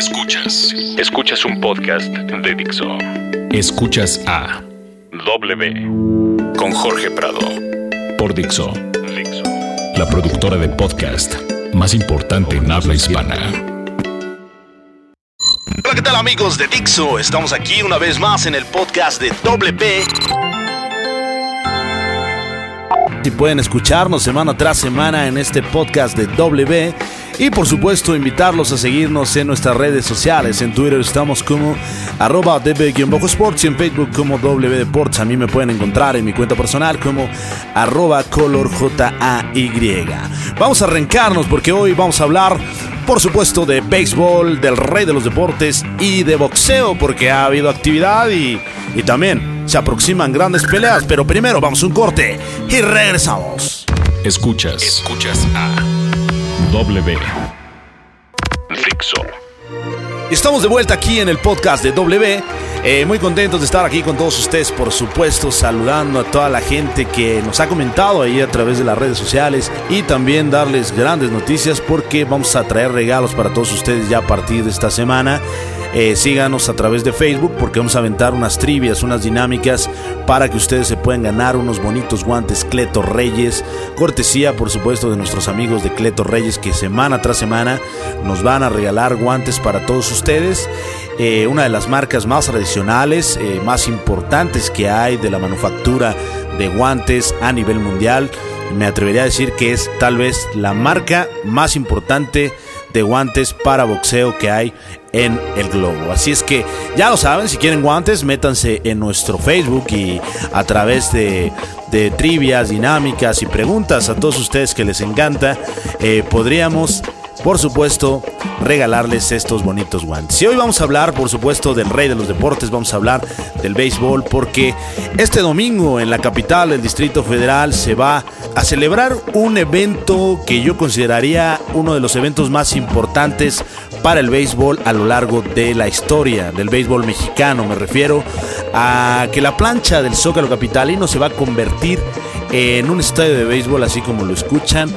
Escuchas. Escuchas un podcast de Dixo. Escuchas a W con Jorge Prado por Dixo. Dixo. La productora de podcast más importante en habla hispana. Hola, ¿qué tal amigos de Dixo? Estamos aquí una vez más en el podcast de WP. Si pueden escucharnos semana tras semana en este podcast de W y por supuesto invitarlos a seguirnos en nuestras redes sociales. En Twitter estamos como arroba db-sports y en Facebook como W Deports. A mí me pueden encontrar en mi cuenta personal como arroba colorjay. Vamos a arrancarnos porque hoy vamos a hablar por supuesto de béisbol, del rey de los deportes y de boxeo porque ha habido actividad y, y también se aproximan grandes peleas. Pero primero vamos a un corte y regresamos. Escuchas. Escuchas a W. Fixo. Estamos de vuelta aquí en el podcast de W. Eh, muy contentos de estar aquí con todos ustedes, por supuesto, saludando a toda la gente que nos ha comentado ahí a través de las redes sociales y también darles grandes noticias porque vamos a traer regalos para todos ustedes ya a partir de esta semana. Eh, síganos a través de Facebook porque vamos a aventar unas trivias, unas dinámicas para que ustedes se puedan ganar unos bonitos guantes Cleto Reyes. Cortesía, por supuesto, de nuestros amigos de Cleto Reyes que semana tras semana nos van a regalar guantes para todos ustedes. Eh, una de las marcas más tradicionales, eh, más importantes que hay de la manufactura de guantes a nivel mundial. Me atrevería a decir que es tal vez la marca más importante de guantes para boxeo que hay en el globo. Así es que ya lo saben, si quieren guantes, métanse en nuestro Facebook y a través de, de trivias, dinámicas y preguntas a todos ustedes que les encanta, eh, podríamos por supuesto, regalarles estos bonitos guantes. Y hoy vamos a hablar, por supuesto, del rey de los deportes, vamos a hablar del béisbol, porque este domingo en la capital del Distrito Federal se va a celebrar un evento que yo consideraría uno de los eventos más importantes para el béisbol a lo largo de la historia del béisbol mexicano. Me refiero a que la plancha del Zócalo Capitalino se va a convertir en un estadio de béisbol, así como lo escuchan,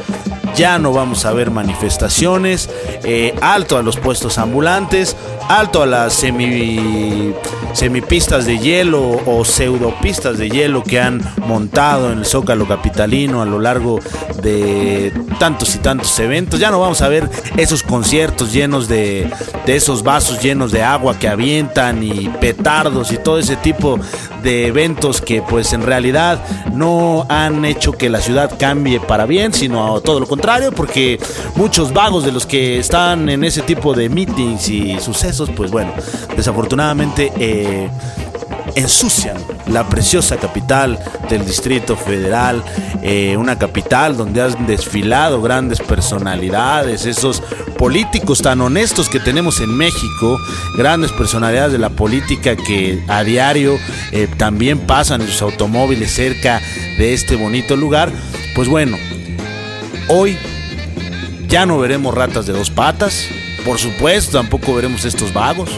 ya no vamos a ver manifestaciones, eh, alto a los puestos ambulantes, alto a las semi, semipistas de hielo o pseudopistas de hielo que han montado en el Zócalo Capitalino a lo largo de tantos y tantos eventos. Ya no vamos a ver esos conciertos llenos de, de esos vasos llenos de agua que avientan y petardos y todo ese tipo de eventos que pues en realidad no han hecho que la ciudad cambie para bien, sino todo lo contrario, porque muchos vagos de los que están en ese tipo de meetings y sucesos, pues bueno, desafortunadamente eh, ensucian la preciosa capital del Distrito Federal, eh, una capital donde han desfilado grandes personalidades, esos políticos tan honestos que tenemos en México, grandes personalidades de la política que a diario eh, también pasan en sus automóviles cerca de este bonito lugar. Pues bueno, hoy ya no veremos ratas de dos patas, por supuesto, tampoco veremos estos vagos.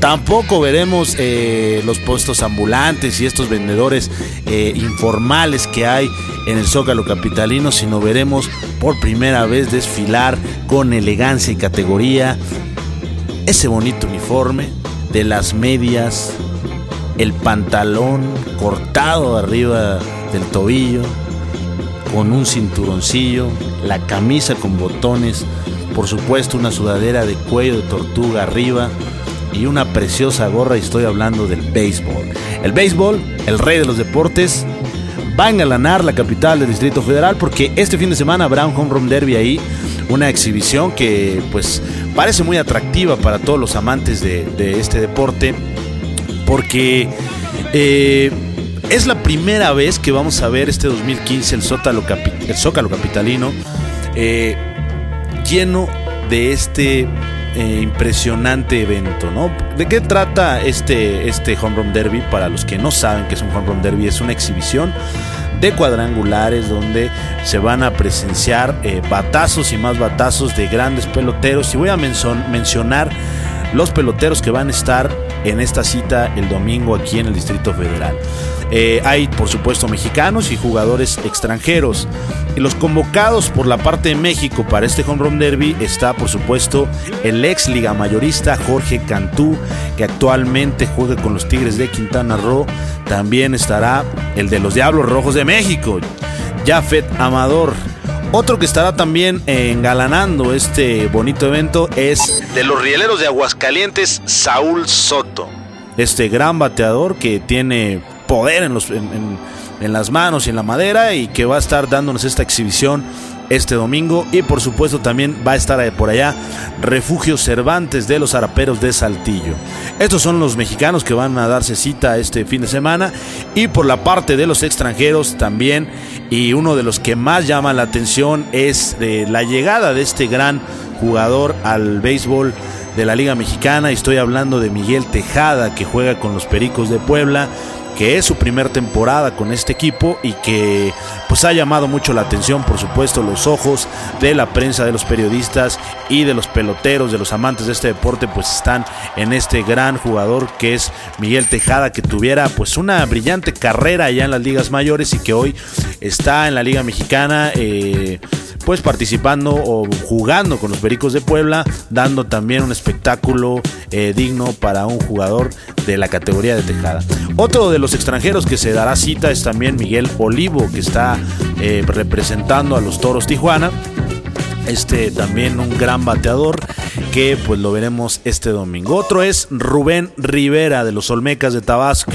Tampoco veremos eh, los puestos ambulantes y estos vendedores eh, informales que hay en el Zócalo Capitalino, sino veremos por primera vez desfilar con elegancia y categoría ese bonito uniforme de las medias, el pantalón cortado arriba del tobillo, con un cinturoncillo, la camisa con botones, por supuesto una sudadera de cuello de tortuga arriba y una preciosa gorra y estoy hablando del béisbol. El béisbol, el rey de los deportes, va a engalanar la capital del Distrito Federal porque este fin de semana habrá un home run derby ahí, una exhibición que pues parece muy atractiva para todos los amantes de, este deporte porque eh, es la primera vez que vamos a ver este 2015 el Zócalo, Capitalino eh, lleno de este eh, impresionante evento, ¿no? ¿De qué trata este, este Home Run Derby? Para los que no saben que es un Home Run Derby, es una exhibición de cuadrangulares donde se van a presenciar eh, batazos y más batazos de grandes peloteros. Y voy a mencionar los peloteros que van a estar en esta cita el domingo aquí en el Distrito Federal. Eh, hay, por supuesto, mexicanos y jugadores extranjeros. Y los convocados por la parte de México para este Home Run Derby está, por supuesto, el ex liga mayorista Jorge Cantú, que actualmente juega con los Tigres de Quintana Roo. También estará el de los Diablos Rojos de México, Jafet Amador. Otro que estará también engalanando este bonito evento es de los rieleros de Aguascalientes, Saúl Soto. Este gran bateador que tiene poder en, los, en, las manos y en la madera y que va a estar dándonos esta exhibición este domingo y por supuesto también va a estar por allá Refugio Cervantes de los Araperos de Saltillo. Estos son los mexicanos que van a darse cita este fin de semana y por la parte de los extranjeros también y uno de los que más llama la atención es de la llegada de este gran jugador al béisbol de la Liga Mexicana. Estoy hablando de Miguel Tejada que juega con los Pericos de Puebla que es su primer temporada con este equipo y que pues ha llamado mucho la atención, por supuesto, los ojos de la prensa, de los periodistas y de los peloteros, de los amantes de este deporte, pues están en este gran jugador que es Miguel Tejada, que tuviera pues una brillante carrera allá en las ligas mayores y que hoy está en la Liga Mexicana. Eh, pues participando o jugando con los Pericos de Puebla, dando también un espectáculo eh, digno para un jugador de la categoría de Tejada. Otro de los extranjeros que se dará cita es también Miguel Olivo, que está eh, representando a los Toros Tijuana. Este también un gran bateador que pues lo veremos este domingo. Otro es Rubén Rivera de los Olmecas de Tabasco.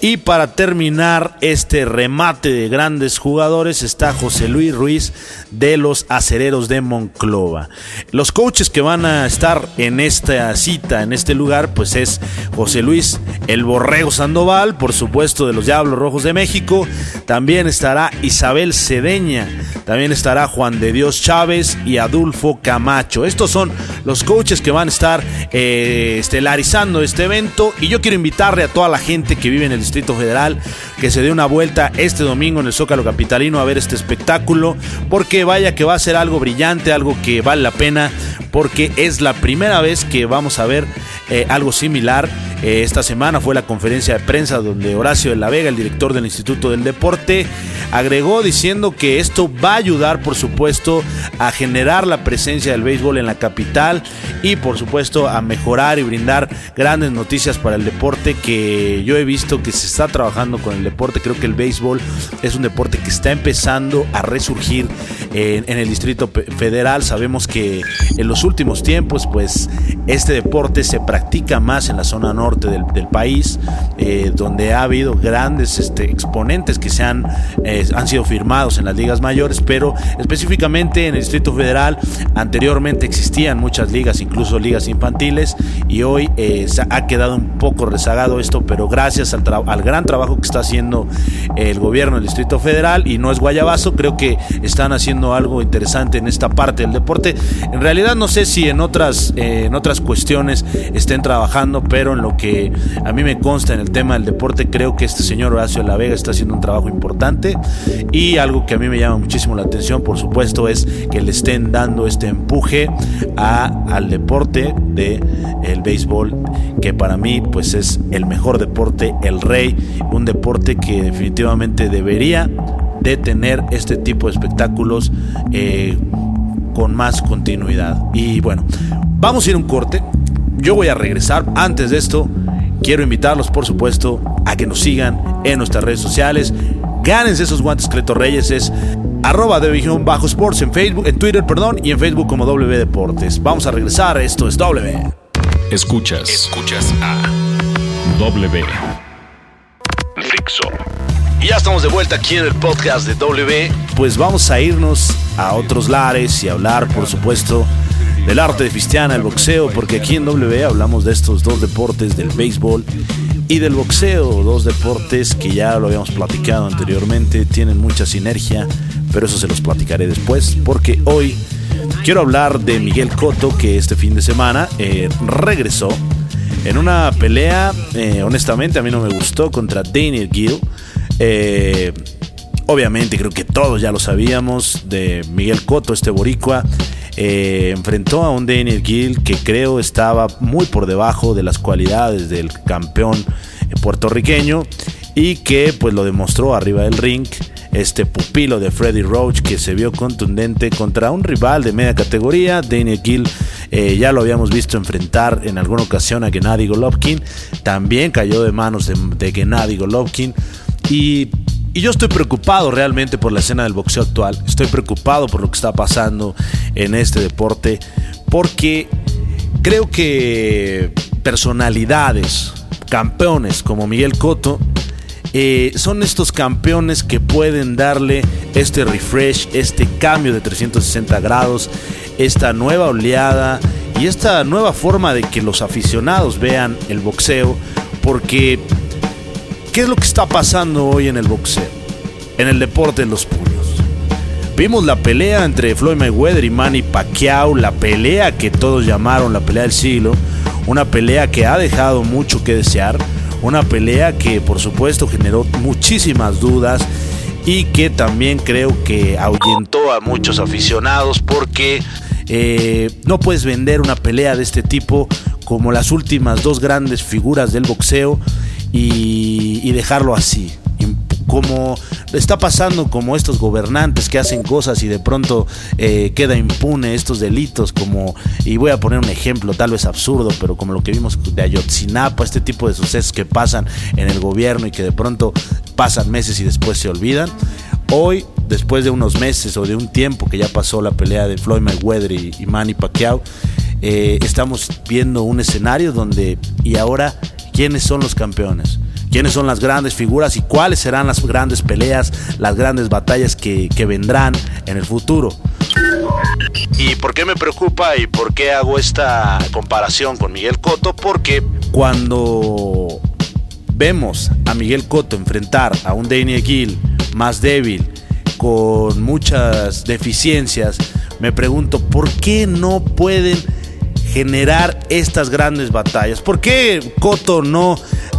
Y para terminar este remate de grandes jugadores está José Luis Ruiz de los Acereros de Monclova. Los coaches que van a estar en esta cita, en este lugar, pues es José Luis El Borrego Sandoval, por supuesto de los Diablos Rojos de México. También estará Isabel Cedeña, también estará Juan de Dios Chávez y Adulfo Camacho. Estos son los coaches que van a estar eh, estelarizando este evento y yo quiero invitarle a toda la gente que vive en el Distrito Federal, que se dé una vuelta este domingo en el Zócalo Capitalino a ver este espectáculo, porque vaya que va a ser algo brillante, algo que vale la pena, porque es la primera vez que vamos a ver eh, algo similar. Eh, esta semana fue la conferencia de prensa donde Horacio de la Vega, el director del Instituto del Deporte, agregó diciendo que esto va a ayudar, por supuesto, a generar la presencia del béisbol en la capital y, por supuesto, a mejorar y brindar grandes noticias para el deporte que yo he visto que se está trabajando con el deporte. Creo que el béisbol es un deporte que está empezando a resurgir en, el Distrito Federal. Sabemos que en los últimos tiempos, pues, este deporte se practica más en la zona norte del, país, eh, donde ha habido grandes este, exponentes que se han, eh, han sido firmados en las ligas mayores, pero específicamente en el Distrito Federal anteriormente existían muchas ligas, incluso ligas infantiles, y hoy eh, ha quedado un poco rezagado esto, pero gracias al, al gran trabajo que está haciendo el gobierno del Distrito Federal, y no es guayabazo, creo que están haciendo algo interesante en esta parte del deporte. En realidad no sé si en otras, eh, en otras cuestiones estén trabajando, pero en lo que a mí me consta en el tema del deporte, creo que este señor Horacio de la Vega está haciendo un trabajo importante y algo que a mí me llama muchísimo la atención, por supuesto, es que le estén dando este empuje a, al deporte de el béisbol, que para mí pues es el mejor deporte, el rey, un deporte que definitivamente debería de tener este tipo de espectáculos eh, con más continuidad. Y bueno, vamos a ir un corte. Yo voy a regresar. Antes de esto, quiero invitarlos, por supuesto, a que nos sigan en nuestras redes sociales. Gánense esos guantes Cleto Reyes. Es arroba de bajo sports en Facebook, en Twitter, perdón, y en Facebook como W Deportes. Vamos a regresar. Esto es W. Escuchas. Escuchas a W. Fixo. Y ya estamos de vuelta aquí en el podcast de W. Pues vamos a irnos a otros lares y hablar, por supuesto, del arte de Fistiana, el boxeo, porque aquí en W hablamos de estos dos deportes, del béisbol y del boxeo, dos deportes que ya lo habíamos platicado anteriormente, tienen mucha sinergia, pero eso se los platicaré después, porque hoy quiero hablar de Miguel Cotto, que este fin de semana eh, regresó en una pelea, eh, honestamente a mí no me gustó, contra Daniel Gill. Eh, obviamente creo que todos ya lo sabíamos de Miguel Cotto, este boricua, eh, enfrentó a un Daniel Gill que creo estaba muy por debajo de las cualidades del campeón puertorriqueño y que pues lo demostró arriba del ring este pupilo de Freddy Roach que se vio contundente contra un rival de media categoría, Daniel Gill. Eh, ya lo habíamos visto enfrentar en alguna ocasión a Gennady Golovkin. También cayó de manos de, de Gennady Golovkin. Y, yo estoy preocupado realmente por la escena del boxeo actual. Estoy preocupado por lo que está pasando en este deporte. Porque creo que personalidades, campeones como Miguel Cotto, eh, son estos campeones que pueden darle este refresh, este cambio de 360 grados, esta nueva oleada y esta nueva forma de que los aficionados vean el boxeo, porque está pasando hoy en el boxeo? En el deporte de los puños. Vimos la pelea entre Floyd Mayweather y Manny Pacquiao, la pelea que todos llamaron la pelea del siglo, una pelea que ha dejado mucho que desear una pelea que por supuesto generó muchísimas dudas y que también creo que ahuyentó a muchos aficionados porque eh, no puedes vender una pelea de este tipo como las últimas dos grandes figuras del boxeo y dejarlo así como está pasando como estos gobernantes que hacen cosas y de pronto eh, queda impune estos delitos como, y voy a poner un ejemplo tal vez absurdo, pero como lo que vimos de Ayotzinapa, este tipo de sucesos que pasan en el gobierno y que de pronto pasan meses y después se olvidan. Hoy, después de unos meses o de un tiempo que ya pasó la pelea de Floyd Mayweather y, Manny Pacquiao, eh, estamos viendo un escenario donde, y ahora, ¿quiénes son los campeones? quiénes son las grandes figuras y cuáles serán las grandes peleas, las grandes batallas que, vendrán en el futuro. ¿Y por qué me preocupa y por qué hago esta comparación con Miguel Cotto? Porque cuando vemos a Miguel Cotto enfrentar a un Daniel Gill más débil, con muchas deficiencias, me pregunto, ¿por qué no pueden generar estas grandes batallas? ¿Por qué Cotto no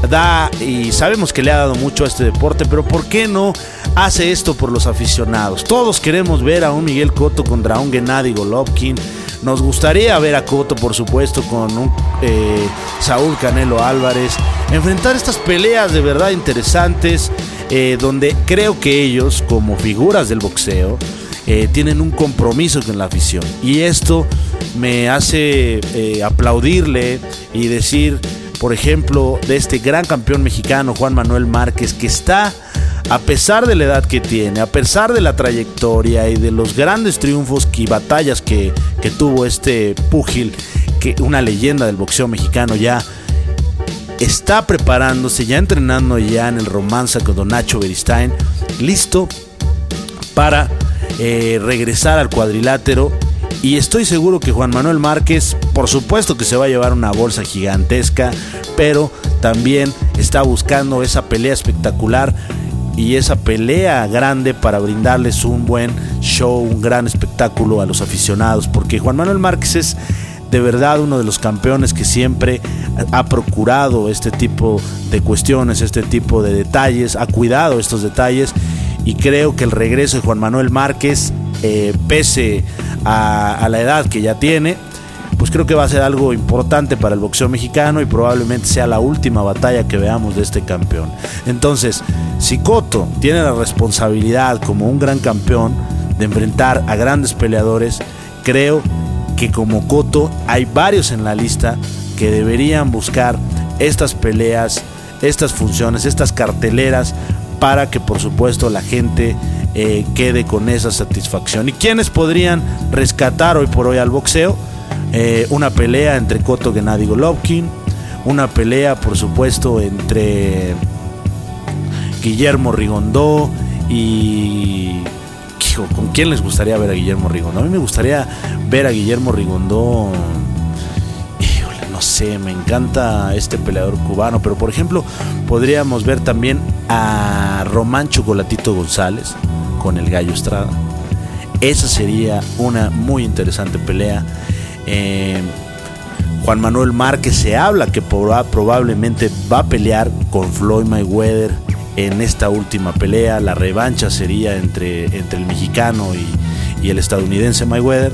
da y sabemos que le ha dado mucho a este deporte, pero ¿por qué no hace esto por los aficionados? Todos queremos ver a un Miguel Cotto contra un Gennady Golovkin. Nos gustaría ver a Cotto, por supuesto, con un eh, Saúl Canelo Álvarez. Enfrentar estas peleas de verdad interesantes, eh, donde creo que ellos, como figuras del boxeo, eh, tienen un compromiso con la afición. Y esto me hace aplaudirle y decir por ejemplo, de este gran campeón mexicano, Juan Manuel Márquez, que está, a pesar de la edad que tiene, a pesar de la trayectoria y de los grandes triunfos y batallas que, tuvo este púgil, que una leyenda del boxeo mexicano ya, está preparándose, ya entrenando ya en el romance con Don Nacho Beristain, listo para eh, regresar al cuadrilátero y estoy seguro que Juan Manuel Márquez, por supuesto que se va a llevar una bolsa gigantesca, pero también está buscando esa pelea espectacular y esa pelea grande para brindarles un buen show, un gran espectáculo a los aficionados, porque Juan Manuel Márquez es de verdad uno de los campeones que siempre ha procurado este tipo de cuestiones, este tipo de detalles, ha cuidado estos detalles y creo que el regreso de Juan Manuel Márquez, eh, pese a, la edad que ya tiene, pues creo que va a ser algo importante para el boxeo mexicano y probablemente sea la última batalla que veamos de este campeón. Entonces, si Cotto tiene la responsabilidad como un gran campeón de enfrentar a grandes peleadores, creo que como Cotto hay varios en la lista que deberían buscar estas peleas, estas funciones, estas carteleras para que por supuesto la gente eh, quede con esa satisfacción. ¿Y quiénes podrían rescatar hoy por hoy al boxeo? Eh, una pelea entre Koto Gennady Golovkin, una pelea por supuesto entre Guillermo Rigondó y... ¿Con quién les gustaría ver a Guillermo Rigondó? A mí me gustaría ver a Guillermo Rigondó no sé, me encanta este peleador cubano, pero por ejemplo, podríamos ver también a Román Chocolatito González, con el Gallo Estrada. Esa sería una muy interesante pelea. Eh, Juan Manuel Márquez se habla que probablemente va a pelear con Floyd Mayweather en esta última pelea. La revancha sería entre, entre el mexicano y, y el estadounidense Mayweather.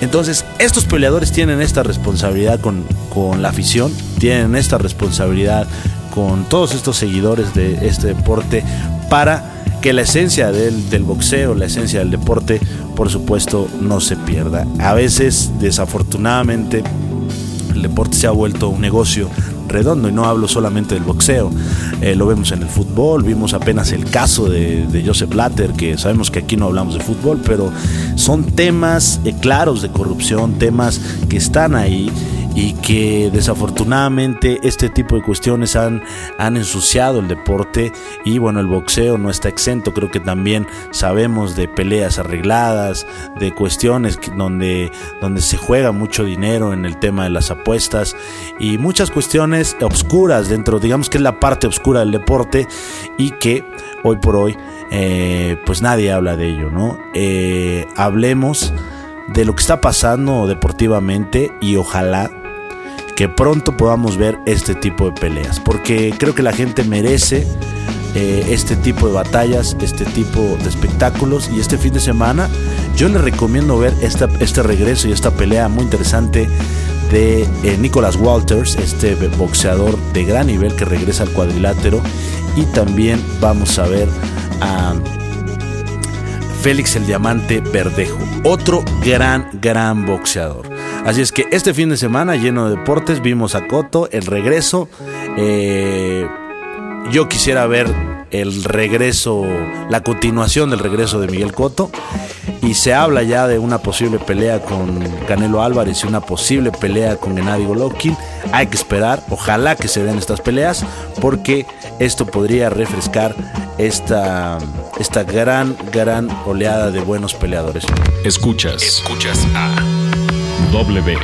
Entonces, estos peleadores tienen esta responsabilidad con, con la afición, tienen esta responsabilidad con todos estos seguidores de este deporte para que la esencia del, boxeo, la esencia del deporte, por supuesto, no se pierda. A veces, desafortunadamente, el deporte se ha vuelto un negocio redondo y no hablo solamente del boxeo, eh, lo vemos en el fútbol, vimos apenas el caso de, de, Joseph Blatter, que sabemos que aquí no hablamos de fútbol, pero son temas eh, claros de corrupción, temas que están ahí y que desafortunadamente este tipo de cuestiones han, han ensuciado el deporte y bueno, el boxeo no está exento, creo que también sabemos de peleas arregladas, de cuestiones donde, donde se juega mucho dinero en el tema de las apuestas y muchas cuestiones obscuras dentro, digamos que es la parte oscura del deporte y que hoy por hoy eh, pues nadie habla de ello, ¿no? Eh, hablemos de lo que está pasando deportivamente y ojalá que pronto podamos ver este tipo de peleas, porque creo que la gente merece eh, este tipo de batallas, este tipo de espectáculos y este fin de semana yo les recomiendo ver esta, este regreso y esta pelea muy interesante de eh, Nicholas Walters, este boxeador de gran nivel que regresa al cuadrilátero y también vamos a ver a Félix el Diamante Verdejo, otro gran, gran boxeador. Así es que este fin de semana lleno de deportes vimos a Coto, el regreso. Eh, yo quisiera ver el regreso, la continuación del regreso de Miguel Coto. Y se habla ya de una posible pelea con Canelo Álvarez y una posible pelea con Gennady Golovkin. Hay que esperar, ojalá que se den estas peleas, porque esto podría refrescar esta, esta gran, gran oleada de buenos peleadores. Escuchas, escuchas a W.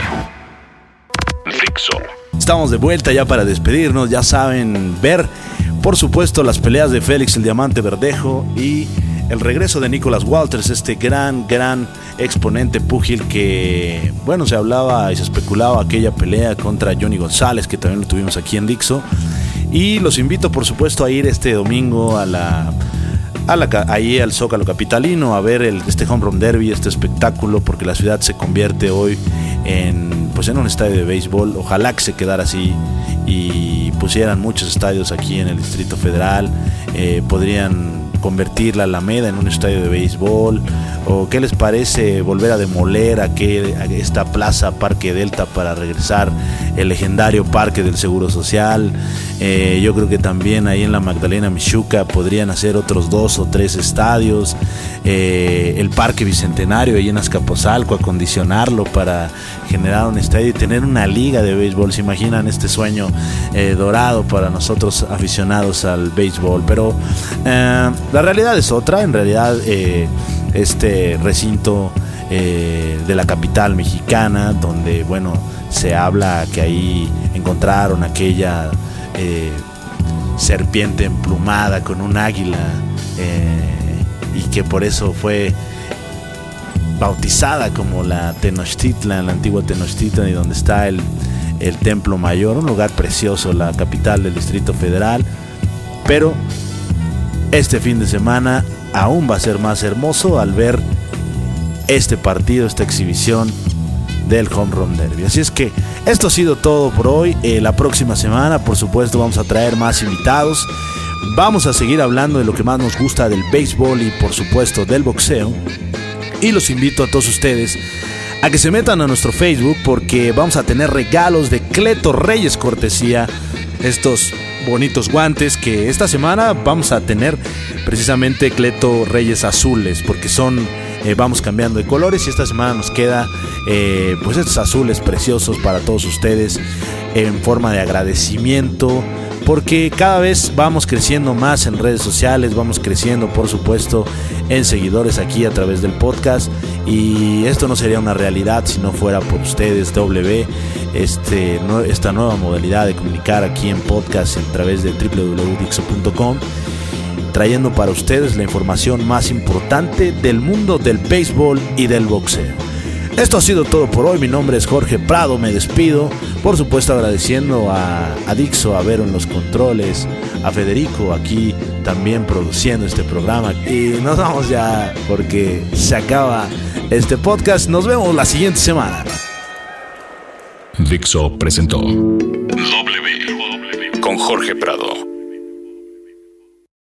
Estamos de vuelta ya para despedirnos, ya saben ver, por supuesto, las peleas de Félix el Diamante Verdejo y el regreso de Nicholas Walters, este gran, gran exponente púgil que, bueno, se hablaba y se especulaba aquella pelea contra Johnny González, que también lo tuvimos aquí en Dixo. Y los invito, por supuesto, a ir este domingo a la ahí al Zócalo Capitalino a ver el, este Home Run Derby, este espectáculo, porque la ciudad se convierte hoy en, pues en un estadio de béisbol. Ojalá que se quedara así y pusieran muchos estadios aquí en el Distrito Federal. Eh, podrían convertir la Alameda en un estadio de béisbol? ¿O qué les parece volver a demoler a, esta plaza Parque Delta para regresar el legendario Parque del Seguro Social? Eh, yo creo que también ahí en la Magdalena Michuca podrían hacer otros dos o tres estadios. Eh, el Parque Bicentenario ahí en Azcapotzalco, acondicionarlo para generar un estadio y tener una liga de béisbol. ¿Se imaginan este sueño eh, dorado para nosotros aficionados al béisbol? Pero la realidad es otra, en realidad este recinto eh, de la capital mexicana, donde bueno, se habla que ahí encontraron aquella eh, serpiente emplumada con un águila y que por eso fue bautizada como la Tenochtitlan, la antigua Tenochtitlan, y donde está el, el templo mayor, un lugar precioso, la capital del Distrito Federal, pero este fin de semana aún va a ser más hermoso al ver este partido, esta exhibición del Home Run Derby. Así es que esto ha sido todo por hoy. Eh, la próxima semana, por supuesto, vamos a traer más invitados. Vamos a seguir hablando de lo que más nos gusta del béisbol y, por supuesto, del boxeo. Y los invito a todos ustedes a que se metan a nuestro Facebook porque vamos a tener regalos de Cleto Reyes cortesía. Estos bonitos guantes que esta semana vamos a tener precisamente Cleto Reyes Azules porque son eh, vamos cambiando de colores y esta semana nos queda eh, pues estos azules preciosos para todos ustedes en forma de agradecimiento porque cada vez vamos creciendo más en redes sociales, vamos creciendo por supuesto en seguidores aquí a través del podcast y esto no sería una realidad si no fuera por ustedes W, este, esta nueva modalidad de comunicar aquí en podcast a través de www.dixo.com trayendo para ustedes la información más importante del mundo del béisbol y del boxeo. Esto ha sido todo por hoy. Mi nombre es Jorge Prado. Me despido. Por supuesto, agradeciendo a, a Dixo, a Vero en los controles, a Federico aquí también produciendo este programa. Y nos vamos ya porque se acaba este podcast. Nos vemos la siguiente semana. Dixo presentó W con Jorge Prado.